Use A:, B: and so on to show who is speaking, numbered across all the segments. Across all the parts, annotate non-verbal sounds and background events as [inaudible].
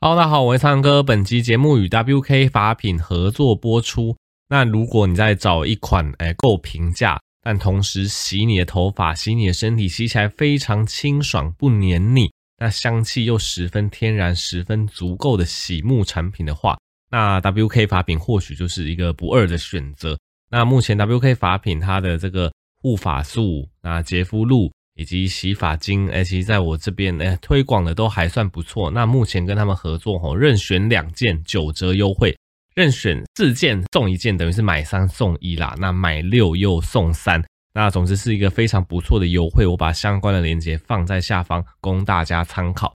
A: 好大家好，我是苍哥。本期节目与 WK 法品合作播出。那如果你在找一款诶够平价，但同时洗你的头发、洗你的身体，洗起来非常清爽不黏腻，那香气又十分天然、十分足够的洗沐产品的话，那 WK 法品或许就是一个不二的选择。那目前 WK 法品它的这个护发素、那洁肤露。以及洗发精，哎，其实在我这边，哎，推广的都还算不错。那目前跟他们合作，吼，任选两件九折优惠，任选四件送一件，等于是买三送一啦。那买六又送三，那总之是一个非常不错的优惠。我把相关的链接放在下方，供大家参考。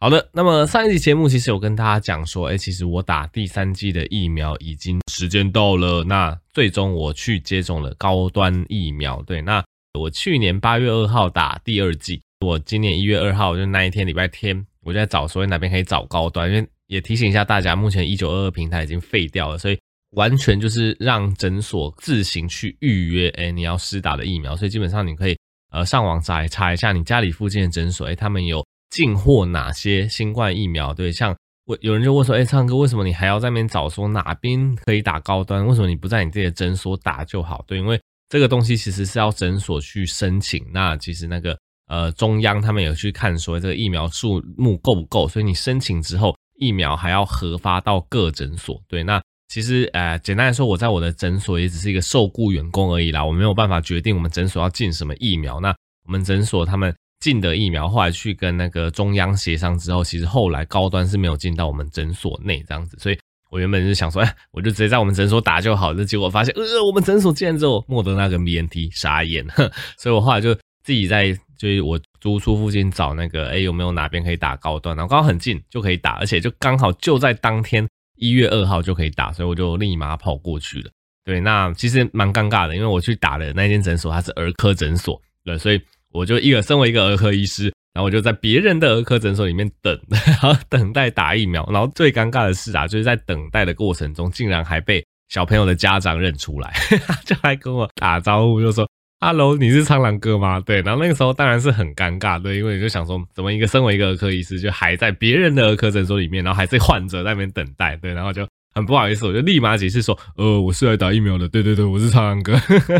A: 好的，那么上一集节目其实有跟大家讲说，哎，其实我打第三剂的疫苗已经时间到了，那最终我去接种了高端疫苗，对，那。我去年八月二号打第二剂，我今年一月二号就那一天礼拜天，我就在找说哪边可以找高端，因为也提醒一下大家，目前一九二二平台已经废掉了，所以完全就是让诊所自行去预约，哎，你要施打的疫苗，所以基本上你可以呃上网查查一下你家里附近的诊所，哎，他们有进货哪些新冠疫苗？对，像我有人就问说，哎，苍蓝鸽为什么你还要在那边找说哪边可以打高端？为什么你不在你自己的诊所打就好？对，因为。这个东西其实是要诊所去申请，那其实那个呃中央他们有去看说这个疫苗数目够不够，所以你申请之后疫苗还要核发到各诊所。对，那其实呃简单来说，我在我的诊所也只是一个受雇员工而已啦，我没有办法决定我们诊所要进什么疫苗。那我们诊所他们进的疫苗后来去跟那个中央协商之后，其实后来高端是没有进到我们诊所内这样子，所以。我原本是想说，哎，我就直接在我们诊所打就好了。结果发现，呃，我们诊所竟然只有莫德纳跟 BNT，傻眼。[laughs] 所以我后来就自己在就是我租处附近找那个，哎，有没有哪边可以打高端？然后刚好很近就可以打，而且就刚好就在当天一月二号就可以打，所以我就立马跑过去了。对，那其实蛮尴尬的，因为我去打的那间诊所它是儿科诊所，对，所以我就一个身为一个儿科医师。然后我就在别人的儿科诊所里面等，[laughs] 然后等待打疫苗。然后最尴尬的是啊，就是在等待的过程中，竟然还被小朋友的家长认出来，[laughs] 就来跟我打招呼，就说阿龙你是苍狼哥吗？”对。然后那个时候当然是很尴尬，对，因为你就想说，怎么一个身为一个儿科医师，就还在别人的儿科诊所里面，然后还是患者在那边等待，对。然后就很不好意思，我就立马解释说：“呃，我是来打疫苗的，对对对，我是苍狼哥。”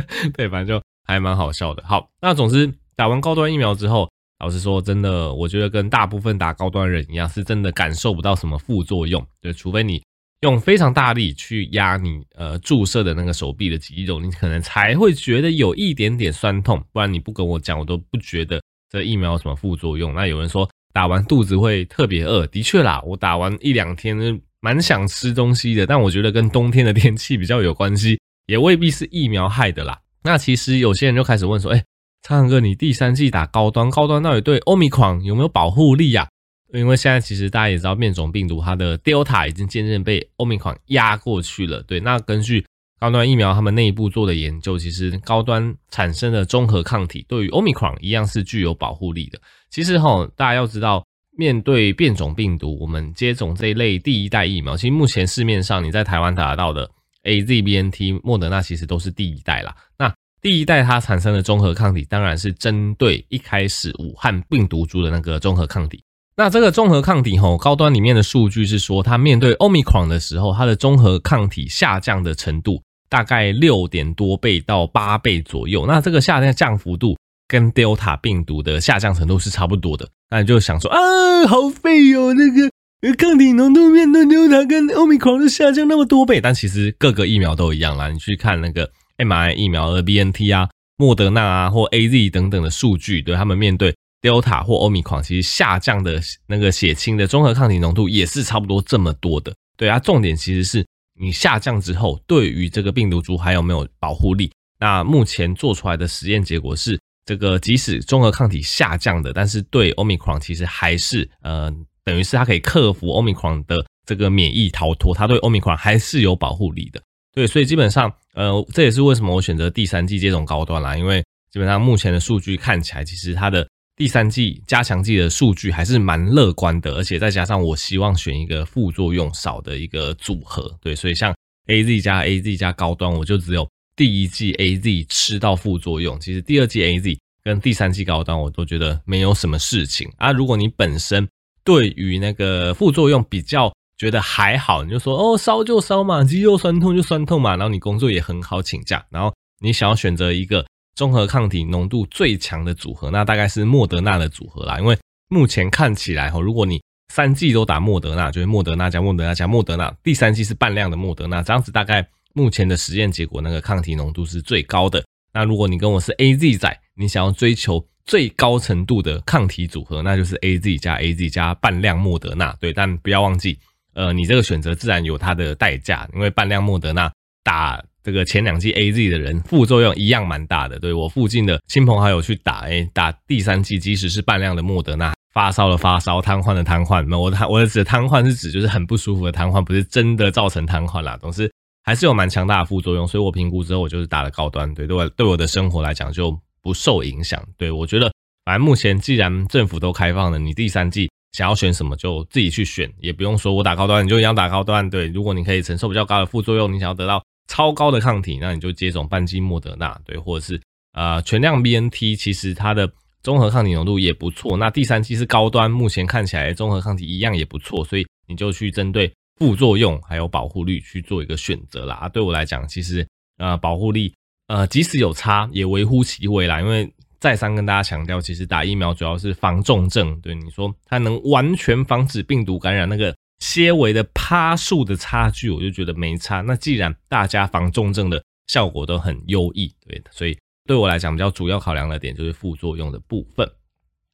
A: [laughs] 对，反正就还蛮好笑的。好，那总之打完高端疫苗之后。老实说，真的，我觉得跟大部分打高端人一样，是真的感受不到什么副作用。对，除非你用非常大力去压你呃注射的那个手臂的肌肉，你可能才会觉得有一点点酸痛。不然你不跟我讲，我都不觉得这疫苗有什么副作用。那有人说打完肚子会特别饿，的确啦，我打完一两天蛮想吃东西的，但我觉得跟冬天的天气比较有关系，也未必是疫苗害的啦。那其实有些人就开始问说，哎。蓝鸽，你第三季打高端，高端到底对欧米狂有没有保护力呀？因为现在其实大家也知道，变种病毒它的 Delta 已经渐渐被欧米狂压过去了。对，那根据高端疫苗他们内部做的研究，其实高端产生的中和抗体对于欧米狂一样是具有保护力的。其实哈，大家要知道，面对变种病毒，我们接种这一类第一代疫苗，其实目前市面上你在台湾打到的 AZ、BNT、莫德纳，其实都是第一代啦。那第一代它产生的中和抗体，当然是针对一开始武汉病毒株的那个中和抗体。那这个中和抗体吼，高端里面的数据是说，它面对 Omicron 的时候，它的中和抗体下降的程度大概六点多倍到八倍左右。那这个下降降幅度跟 Delta 病毒的下降程度是差不多的。那你就想说啊，好废哦，那个抗体浓度面对 Delta 跟 Omicron 的下降那么多倍，但其实各个疫苗都一样啦。你去看那个。Mrn 疫苗的 BNT 啊、莫德纳啊或 AZ 等等的数据，对他们面对 Delta 或 Omicron，其实下降的那个血清的中和抗体浓度也是差不多这么多的。对啊，重点其实是你下降之后，对于这个病毒株还有没有保护力？那目前做出来的实验结果是，这个即使中和抗体下降的，但是对 Omicron 其实还是呃，等于是它可以克服 Omicron 的这个免疫逃脱，它对 Omicron 还是有保护力的。对，所以基本上，呃，这也是为什么我选择第三季这种高端啦，因为基本上目前的数据看起来，其实它的第三季加强剂的数据还是蛮乐观的，而且再加上我希望选一个副作用少的一个组合，对，所以像 AZ 加 AZ 加高端，我就只有第一季 AZ 吃到副作用，其实第二季 AZ 跟第三季高端我都觉得没有什么事情啊。如果你本身对于那个副作用比较觉得还好，你就说哦，烧就烧嘛，肌肉酸痛就酸痛嘛，然后你工作也很好请假，然后你想要选择一个综合抗体浓度最强的组合，那大概是莫德纳的组合啦，因为目前看起来哈，如果你三剂都打莫德纳，就是莫德纳加莫德纳加莫德纳，第三剂是半量的莫德纳，这样子大概目前的实验结果，那个抗体浓度是最高的。那如果你跟我是 AZ 仔，你想要追求最高程度的抗体组合，那就是 AZ 加 AZ 加半量莫德纳。对，但不要忘记，呃，你这个选择自然有它的代价，因为半量莫德纳打这个前两剂 AZ 的人副作用一样蛮大的。对，我附近的亲朋好友去打，诶，打第三剂，即使是半量的莫德纳。发烧的发烧，瘫痪的瘫痪，那我的我的指瘫痪是指就是很不舒服的瘫痪，不是真的造成瘫痪啦，总是还是有蛮强大的副作用，所以我评估之后，我就是打了高端，对对我对我的生活来讲就不受影响。对我觉得，反正目前既然政府都开放了，你第三剂想要选什么就自己去选，也不用说我打高端你就一样打高端。对，如果你可以承受比较高的副作用，你想要得到超高的抗体，那你就接种半剂莫德纳，对，或者是呃全量 BNT，其实它的。综合抗体浓度也不错，那第三剂是高端，目前看起来综合抗体一样也不错，所以你就去针对副作用还有保护率去做一个选择啦。啊，对我来讲，其实呃保护力呃即使有差也微乎其微啦，因为再三跟大家强调，其实打疫苗主要是防重症。对你说它能完全防止病毒感染，那个些微的趴数的差距，我就觉得没差。那既然大家防重症的效果都很优异，对，所以。对我来讲，比较主要考量的点就是副作用的部分。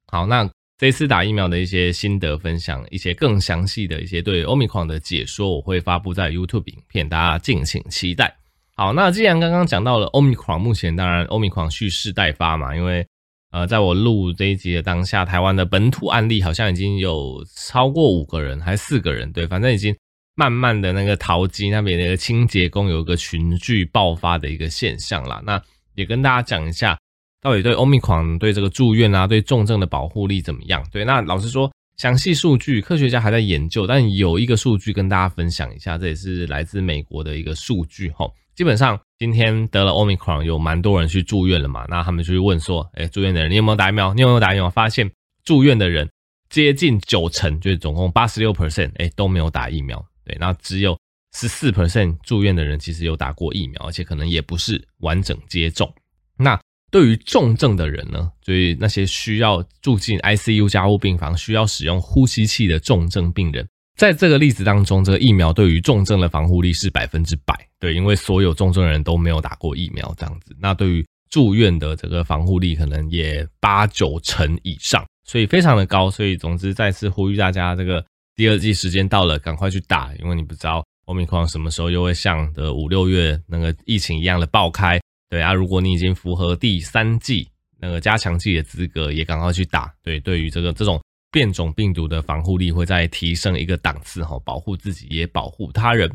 A: 好，那这次打疫苗的一些心得分享，一些更详细的一些对 Omicron 的解说，我会发布在 YouTube 影片，大家敬请期待。好，那既然刚刚讲到了 Omicron，目前当然 Omicron 蓄势待发嘛，因为呃，在我录这一集的当下，台湾的本土案例好像已经有超过五个人，还是四个人，对，反正已经慢慢的那个桃机那边那个清洁工有一个群聚爆发的一个现象啦。那也跟大家讲一下，到底对 Omicron 对这个住院啊，对重症的保护力怎么样？对，那老实说，详细数据科学家还在研究，但有一个数据跟大家分享一下，这也是来自美国的一个数据齁。基本上今天得了 Omicron 有蛮多人去住院了嘛，那他们就去问说，哎，住院的人你有没有打疫苗？你有没有打疫苗？发现住院的人接近九成，就是总共八十六 percent，哎，都没有打疫苗。对，那只有。十四 percent 住院的人其实有打过疫苗，而且可能也不是完整接种。那对于重症的人呢？所以那些需要住进 ICU 加护病房、需要使用呼吸器的重症病人，在这个例子当中，这个疫苗对于重症的防护力是百分之百。对，因为所有重症人都没有打过疫苗，这样子。那对于住院的这个防护力，可能也八九成以上，所以非常的高。所以总之，再次呼吁大家，这个第二季时间到了，赶快去打，因为你不知道。欧米克什么时候又会像的五六月那个疫情一样的爆开？对啊，如果你已经符合第三季那个加强剂的资格，也赶快去打。对，对于这个这种变种病毒的防护力会再提升一个档次哈，保护自己也保护他人。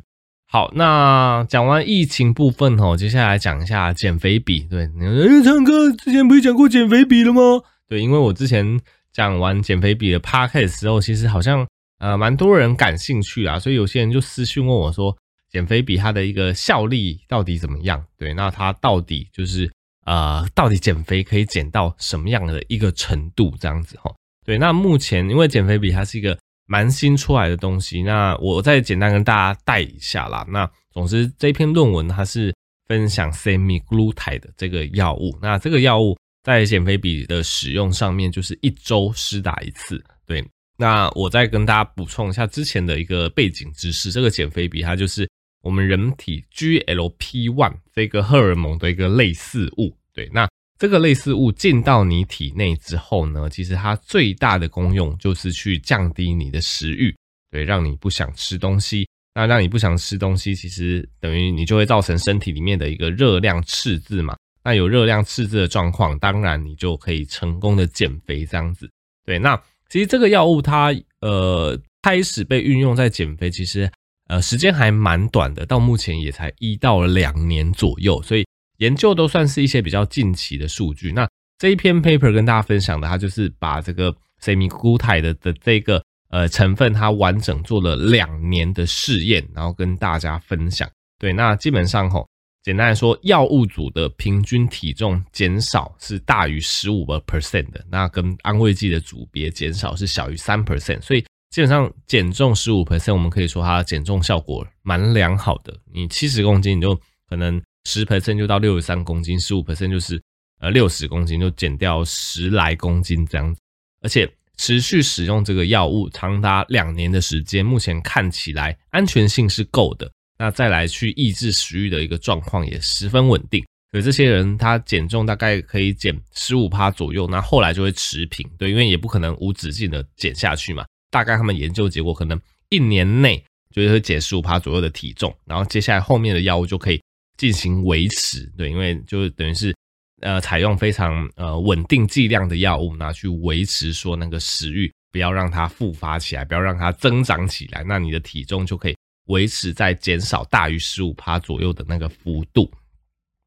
A: 好，那讲完疫情部分哈，接下来讲一下减肥比。对，你说唱歌之前不是讲过减肥比了吗？对，因为我之前讲完减肥比的 podcast 时候，其实好像。呃，蛮多人感兴趣啊，所以有些人就私讯问我说，减肥比它的一个效力到底怎么样？对，那它到底就是呃，到底减肥可以减到什么样的一个程度？这样子哈。对，那目前因为减肥比它是一个蛮新出来的东西，那我再简单跟大家带一下啦。那总之这篇论文它是分享 semaglutide 的这个药物，那这个药物在减肥比的使用上面就是一周施打一次，对。那我再跟大家补充一下之前的一个背景知识，这个减肥比它就是我们人体 GLP-1 这个荷尔蒙的一个类似物。对，那这个类似物进到你体内之后呢，其实它最大的功用就是去降低你的食欲，对，让你不想吃东西。那让你不想吃东西，其实等于你就会造成身体里面的一个热量赤字嘛。那有热量赤字的状况，当然你就可以成功的减肥这样子。对，那。其实这个药物它呃开始被运用在减肥，其实呃时间还蛮短的，到目前也才一到两年左右，所以研究都算是一些比较近期的数据。那这一篇 paper 跟大家分享的，它就是把这个 semiglutide 的的这个呃成分，它完整做了两年的试验，然后跟大家分享。对，那基本上吼。简单来说，药物组的平均体重减少是大于十五个 percent 的，那跟安慰剂的组别减少是小于三 percent，所以基本上减重十五 percent，我们可以说它减重效果蛮良好的。你七十公斤，你就可能十 percent 就到六十三公斤，十五 percent 就是呃六十公斤，就减掉十来公斤这样子。而且持续使用这个药物长达两年的时间，目前看起来安全性是够的。那再来去抑制食欲的一个状况也十分稳定。所以这些人他减重大概可以减十五趴左右，那后来就会持平，对，因为也不可能无止境的减下去嘛。大概他们研究结果可能一年内就会减十五趴左右的体重，然后接下来后面的药物就可以进行维持，对，因为就是等于是呃采用非常呃稳定剂量的药物，拿去维持说那个食欲不要让它复发起来，不要让它增长起来，那你的体重就可以维持在减少大于十五趴左右的那个幅度。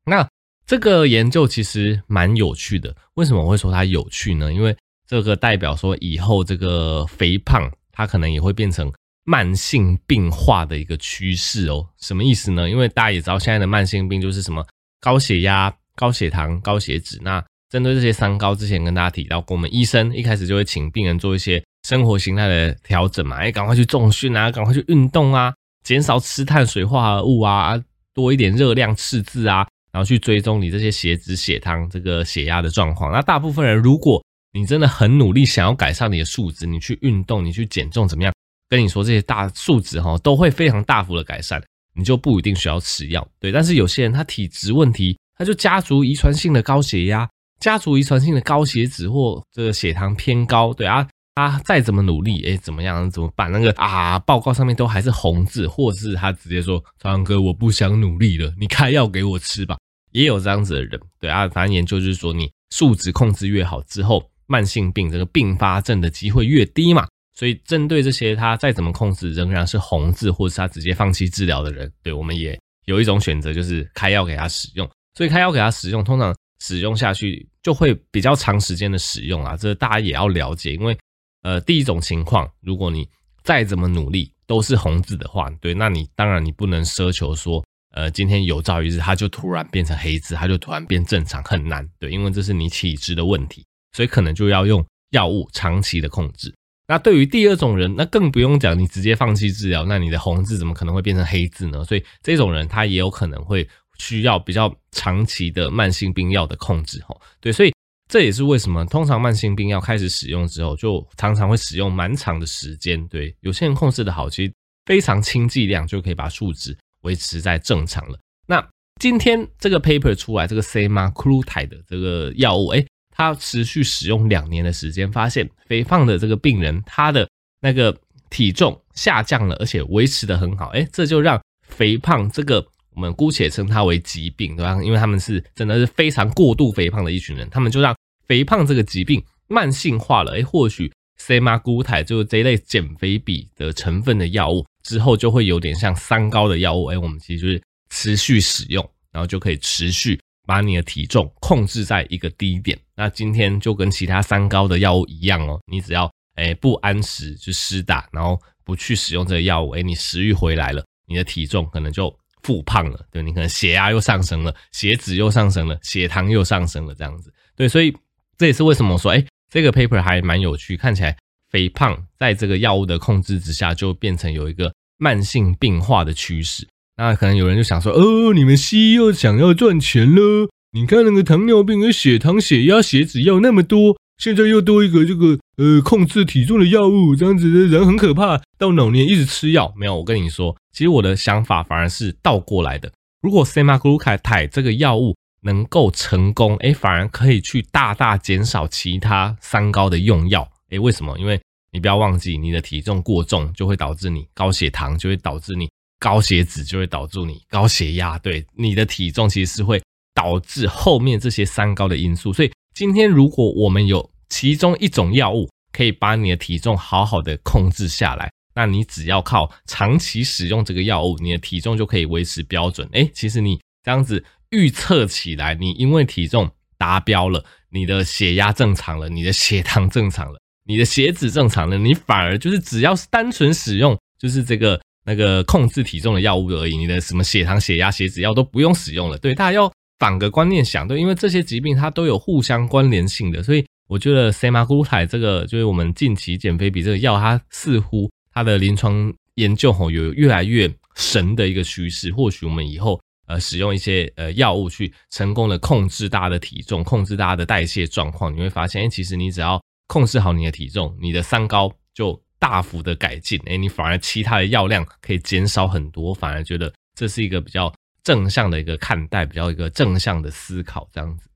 A: 那这个研究其实蛮有趣的，为什么会说它有趣呢？因为这个代表说以后这个肥胖它可能也会变成慢性病化的一个趋势哦。什么意思呢？因为大家也知道现在的慢性病就是什么高血压、高血糖、高血脂。那针对这些三高，之前跟大家提到过，我们医生一开始就会请病人做一些生活形态的调整嘛，哎，赶快去重训啊，赶快去运动啊，减少吃碳水化合物啊，多一点热量赤字啊。然后去追踪你这些血脂、血糖、这个血压的状况。那大部分人，如果你真的很努力，想要改善你的数值，你去运动，你去减重，怎么样？跟你说这些大数值哈，都会非常大幅的改善，你就不一定需要吃药。对，但是有些人他体质问题，他就家族遗传性的高血压、家族遗传性的高血脂或这个血糖偏高，对啊，他再怎么努力，诶，怎么样？怎么办？那个啊，报告上面都还是红字，或者是他直接说：“苍苍哥，我不想努力了，你开药给我吃吧。”也有这样子的人，对啊，反正研究就是说，你数值控制越好之后，慢性病这个并发症的机会越低嘛。所以针对这些他再怎么控制仍然是红字，或是他直接放弃治疗的人，对，我们也有一种选择，就是开药给他使用。所以开药给他使用，通常使用下去就会比较长时间的使用啊，这大家也要了解。因为呃，第一种情况，如果你再怎么努力都是红字的话，对，那你当然你不能奢求说。呃，今天有朝一日，它就突然变成黑字，它就突然变正常，很难，对，因为这是你体质的问题，所以可能就要用药物长期的控制。那对于第二种人，那更不用讲，你直接放弃治疗，那你的红字怎么可能会变成黑字呢？所以这种人他也有可能会需要比较长期的慢性病药的控制，吼，对，所以这也是为什么通常慢性病药开始使用之后，就常常会使用蛮长的时间，对，有些人控制的好，其实非常轻剂量就可以把数值。维持在正常了。那今天这个 paper 出来，这个 semaglutide 的这个药物，诶，他持续使用两年的时间，发现肥胖的这个病人，他的那个体重下降了，而且维持得很好。诶，这就让肥胖这个我们姑且称它为疾病，对吧？因为他们是真的是非常过度肥胖的一群人，他们就让肥胖这个疾病慢性化了。诶，或许 semaglutide 就是这一类减肥比的成分的药物。之后就会有点像三高的药物，哎，我们其实就是持续使用，然后就可以持续把你的体重控制在一个低点。那今天就跟其他三高的药物一样哦，你只要哎不按时去施打，然后不去使用这个药物，哎，你食欲回来了，你的体重可能就复胖了，对，你可能血压又上升了，血脂又上升了，血糖又上升了，这样子，对，所以这也是为什么我说，哎，这个 paper 还蛮有趣，看起来。肥胖在这个药物的控制之下，就变成有一个慢性病化的趋势。那可能有人就想说：“哦，你们西医又想要赚钱了？你看那个糖尿病、和血糖、血压、血脂药那么多，现在又多一个这个呃控制体重的药物，这样子的人很可怕。到老年一直吃药，没有？我跟你说，其实我的想法反而是倒过来的。如果 semaglutide 这个药物能够成功，诶，反而可以去大大减少其他三高的用药。”诶，为什么？因为你不要忘记，你的体重过重就会导致你高血糖，就会导致你高血脂，就会导致你高血压。对，你的体重其实是会导致后面这些三高的因素。所以今天如果我们有其中一种药物可以把你的体重好好的控制下来，那你只要靠长期使用这个药物，你的体重就可以维持标准。诶，其实你这样子预测起来，你因为体重达标了，你的血压正常了，你的血糖正常了。你的血脂正常了，你反而就是只要是单纯使用，就是这个那个控制体重的药物而已，你的什么血糖、血压、血脂药都不用使用了。对，大家要反个观念想，对，因为这些疾病它都有互相关联性的，所以我觉得 semaglutide 这个就是我们近期减肥比这个药，它似乎它的临床研究吼有越来越神的一个趋势。或许我们以后呃使用一些呃药物去成功的控制大家的体重，控制大家的代谢状况，你会发现，哎，其实你只要控制好你的体重，你的三高就大幅的改进，哎，你反而其他的药量可以减少很多，反而觉得这是一个比较正向的一个看待，比较一个正向的思考这样子。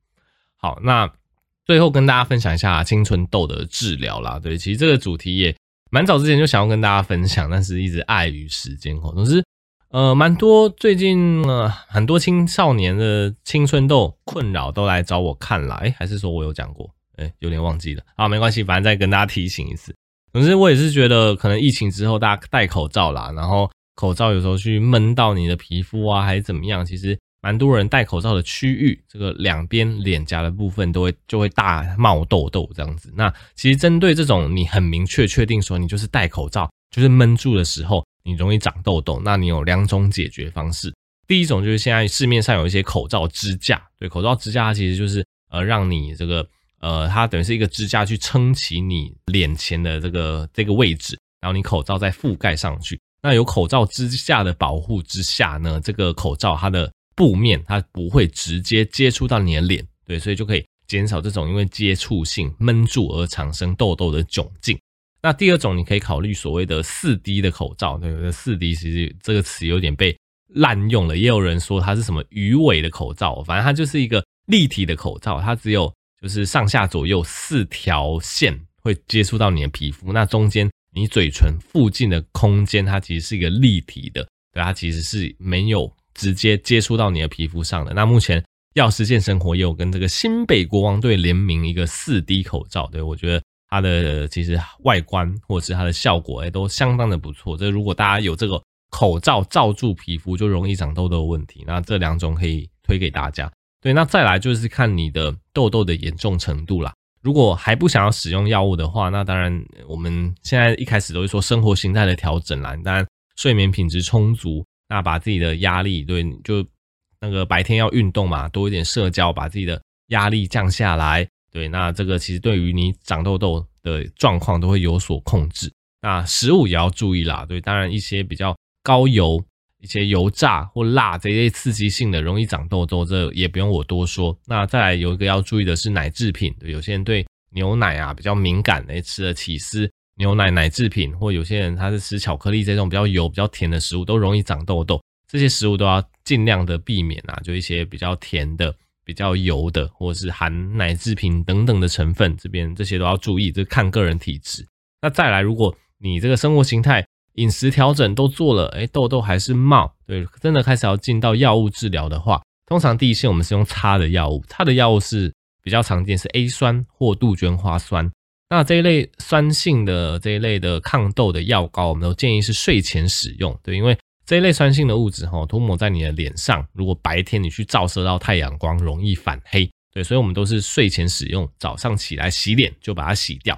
A: 好，那最后跟大家分享一下青春痘的治疗啦。对，其实这个主题也蛮早之前就想要跟大家分享，但是一直碍于时间哦。总之，呃，蛮多最近呃很多青少年的青春痘困扰都来找我看了，哎，还是说我有讲过？诶，有点忘记了。好，没关系，反正再跟大家提醒一次。总之，我也是觉得可能疫情之后大家戴口罩啦，然后口罩有时候去闷到你的皮肤啊，还是怎么样？其实蛮多人戴口罩的区域，这个两边脸颊的部分都会就会大冒痘痘这样子。那其实针对这种你很明确确定说你就是戴口罩就是闷住的时候，你容易长痘痘，那你有两种解决方式。第一种就是现在市面上有一些口罩支架，对，口罩支架它其实就是呃让你这个。呃，它等于是一个支架去撑起你脸前的这个这个位置，然后你口罩再覆盖上去。那有口罩支架的保护之下呢，这个口罩它的布面它不会直接接触到你的脸，对，所以就可以减少这种因为接触性闷住而产生痘痘的窘境。那第二种，你可以考虑所谓的四 D 的口罩，对不对？四 D 其实这个词有点被滥用了，也有人说它是什么鱼尾的口罩，反正它就是一个立体的口罩，它只有。就是上下左右四条线会接触到你的皮肤，那中间你嘴唇附近的空间，它其实是一个立体的，对，它其实是没有直接接触到你的皮肤上的。那目前药师健生活也有跟这个新北国王队联名一个四 D 口罩，对，我觉得它的其实外观或者是它的效果，哎，都相当的不错。这如果大家有这个口罩罩住皮肤就容易长痘痘的问题，那这两种可以推给大家。对，那再来就是看你的痘痘的严重程度啦。如果还不想要使用药物的话，那当然我们现在一开始都会说生活形态的调整啦。当然睡眠品质充足，那把自己的压力，对，就那个白天要运动嘛，多一点社交，把自己的压力降下来。对，那这个其实对于你长痘痘的状况都会有所控制。那食物也要注意啦。对，当然一些比较高油。一些油炸或辣这一类刺激性的容易长痘痘，这也不用我多说。那再来有一个要注意的是奶制品，有些人对牛奶啊比较敏感，诶，吃了起司、牛奶奶制品，或有些人他是吃巧克力这种比较油、比较甜的食物，都容易长痘痘。这些食物都要尽量的避免啊，就一些比较甜的、比较油的，或者是含奶制品等等的成分，这边这些都要注意，这看个人体质。那再来，如果你这个生活形态，饮食调整都做了，诶，痘痘还是冒，对，真的开始要进到药物治疗的话，通常第一线我们是用擦的药物，擦的药物是比较常见，是 A 酸或杜鹃花酸。那这一类酸性的这一类的抗痘的药膏，我们都建议是睡前使用，对，因为这一类酸性的物质哈，涂抹在你的脸上，如果白天你去照射到太阳光，容易反黑，对，所以我们都是睡前使用，早上起来洗脸就把它洗掉。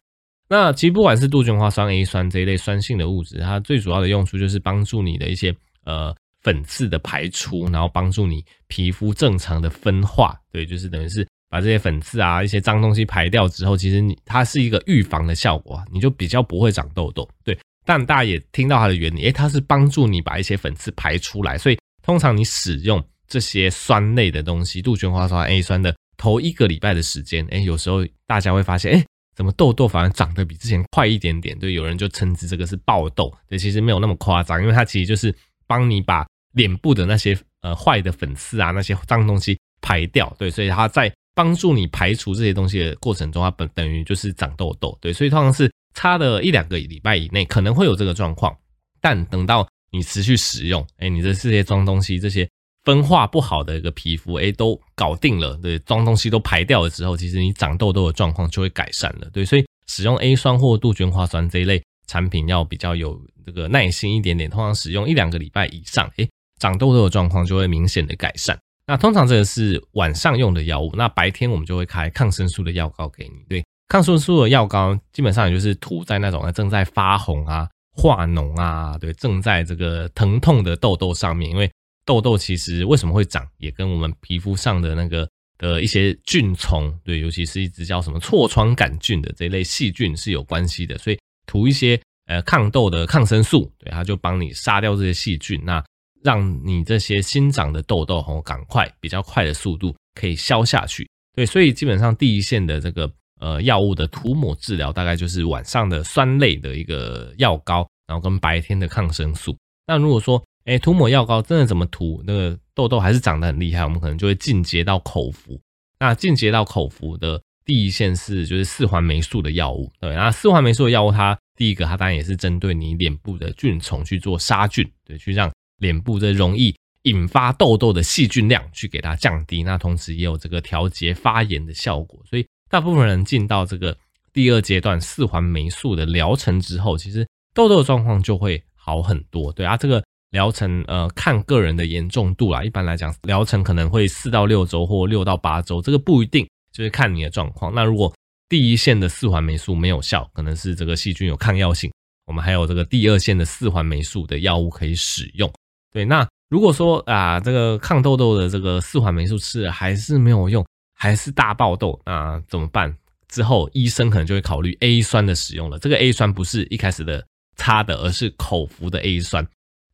A: 那其实不管是杜鹃花酸、A 酸这一类酸性的物质，它最主要的用处就是帮助你的一些呃粉刺的排出，然后帮助你皮肤正常的分化。对，就是等于是把这些粉刺啊、一些脏东西排掉之后，其实你它是一个预防的效果，你就比较不会长痘痘。对，但大家也听到它的原理，诶，它是帮助你把一些粉刺排出来。所以通常你使用这些酸类的东西，杜鹃花酸、A 酸的头一个礼拜的时间，诶，有时候大家会发现，诶。怎么痘痘反而长得比之前快一点点？对，有人就称之这个是爆痘，对，其实没有那么夸张，因为它其实就是帮你把脸部的那些呃坏的粉刺啊，那些脏东西排掉，对，所以它在帮助你排除这些东西的过程中，它本等于就是长痘痘，对，所以通常是差了一两个礼拜以内可能会有这个状况，但等到你持续使用，哎，你的这些脏东西这些。分化不好的一个皮肤，诶，都搞定了，对，脏东西都排掉了之后，其实你长痘痘的状况就会改善了，对，所以使用 A 酸或杜鹃花酸这一类产品要比较有这个耐心一点点，通常使用一两个礼拜以上，诶，长痘痘的状况就会明显的改善。那通常这个是晚上用的药物，那白天我们就会开抗生素的药膏给你，对，抗生素的药膏基本上也就是涂在那种正在发红啊、化脓啊，对，正在这个疼痛的痘痘上面，因为。痘痘其实为什么会长，也跟我们皮肤上的那个的一些菌虫，对，尤其是一只叫什么痤疮杆菌的这一类细菌是有关系的，所以涂一些呃抗痘的抗生素，对，它就帮你杀掉这些细菌，那让你这些新长的痘痘吼赶快比较快的速度可以消下去，对，所以基本上第一线的这个呃药物的涂抹治疗，大概就是晚上的酸类的一个药膏，然后跟白天的抗生素。那如果说哎，涂抹药膏真的怎么涂？那个痘痘还是长得很厉害，我们可能就会进阶到口服。那进阶到口服的第一线是就是四环霉素的药物，对，那四环霉素的药物，它第一个它当然也是针对你脸部的菌虫去做杀菌，对，去让脸部这容易引发痘痘的细菌量去给它降低。那同时也有这个调节发炎的效果，所以大部分人进到这个第二阶段四环霉素的疗程之后，其实痘痘的状况就会好很多。对啊，这个。疗程呃，看个人的严重度啦。一般来讲，疗程可能会四到六周或六到八周，这个不一定，就是看你的状况。那如果第一线的四环霉素没有效，可能是这个细菌有抗药性，我们还有这个第二线的四环霉素的药物可以使用。对，那如果说啊，这个抗痘痘的这个四环霉素吃了还是没有用，还是大爆痘，那怎么办？之后医生可能就会考虑 A 酸的使用了。这个 A 酸不是一开始的擦的，而是口服的 A 酸。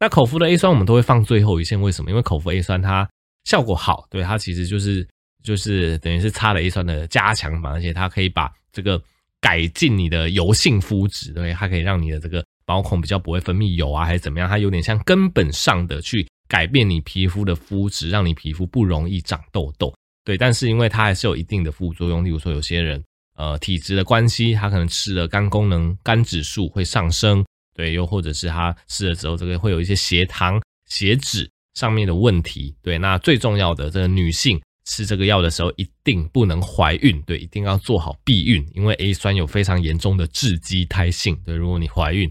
A: 那口服的 A 酸我们都会放最后一线，为什么？因为口服 A 酸它效果好，对，它其实就是就是等于是擦了 A 酸的加强版，而且它可以把这个改进你的油性肤质，对，它可以让你的这个毛孔比较不会分泌油啊，还是怎么样？它有点像根本上的去改变你皮肤的肤质，让你皮肤不容易长痘痘，对。但是因为它还是有一定的副作用，例如说有些人呃体质的关系，他可能吃了肝功能肝指数会上升。对，又或者是他吃了之后，这个会有一些血糖、血脂上面的问题。对，那最重要的，这个女性吃这个药的时候，一定不能怀孕。对，一定要做好避孕，因为 A 酸有非常严重的致畸胎性。对，如果你怀孕，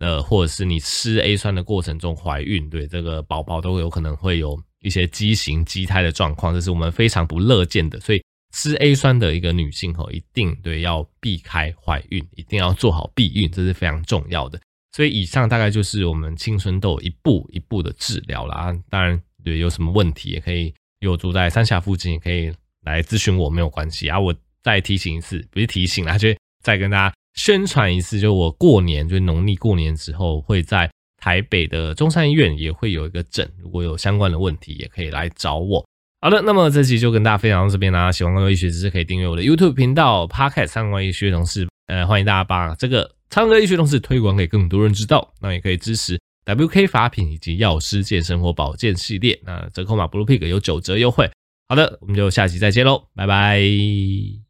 A: 呃，或者是你吃 A 酸的过程中怀孕，对，这个宝宝都有可能会有一些畸形畸胎的状况，这是我们非常不乐见的。所以吃 A 酸的一个女性吼，一定对要避开怀孕，一定要做好避孕，这是非常重要的。所以以上大概就是我们青春痘一步一步的治疗了啊！当然，对，有什么问题也可以，有住在三峡附近也可以来咨询我，没有关系啊！我再提醒一次，不是提醒啦，就再跟大家宣传一次，就我过年，就农历过年之后会在台北的中山医院也会有一个诊，如果有相关的问题也可以来找我。好的，那么这期就跟大家分享到这边啦。喜欢更多医学知识，可以订阅我的 YouTube 频道 Podcast 三关医学同事，呃，欢迎大家把这个。唱歌医学同时推广给更多人知道，那也可以支持 WK 法品以及药师健生活保健系列，那折扣码 Blue Pig 有九折优惠。好的，我们就下期再见喽，拜拜。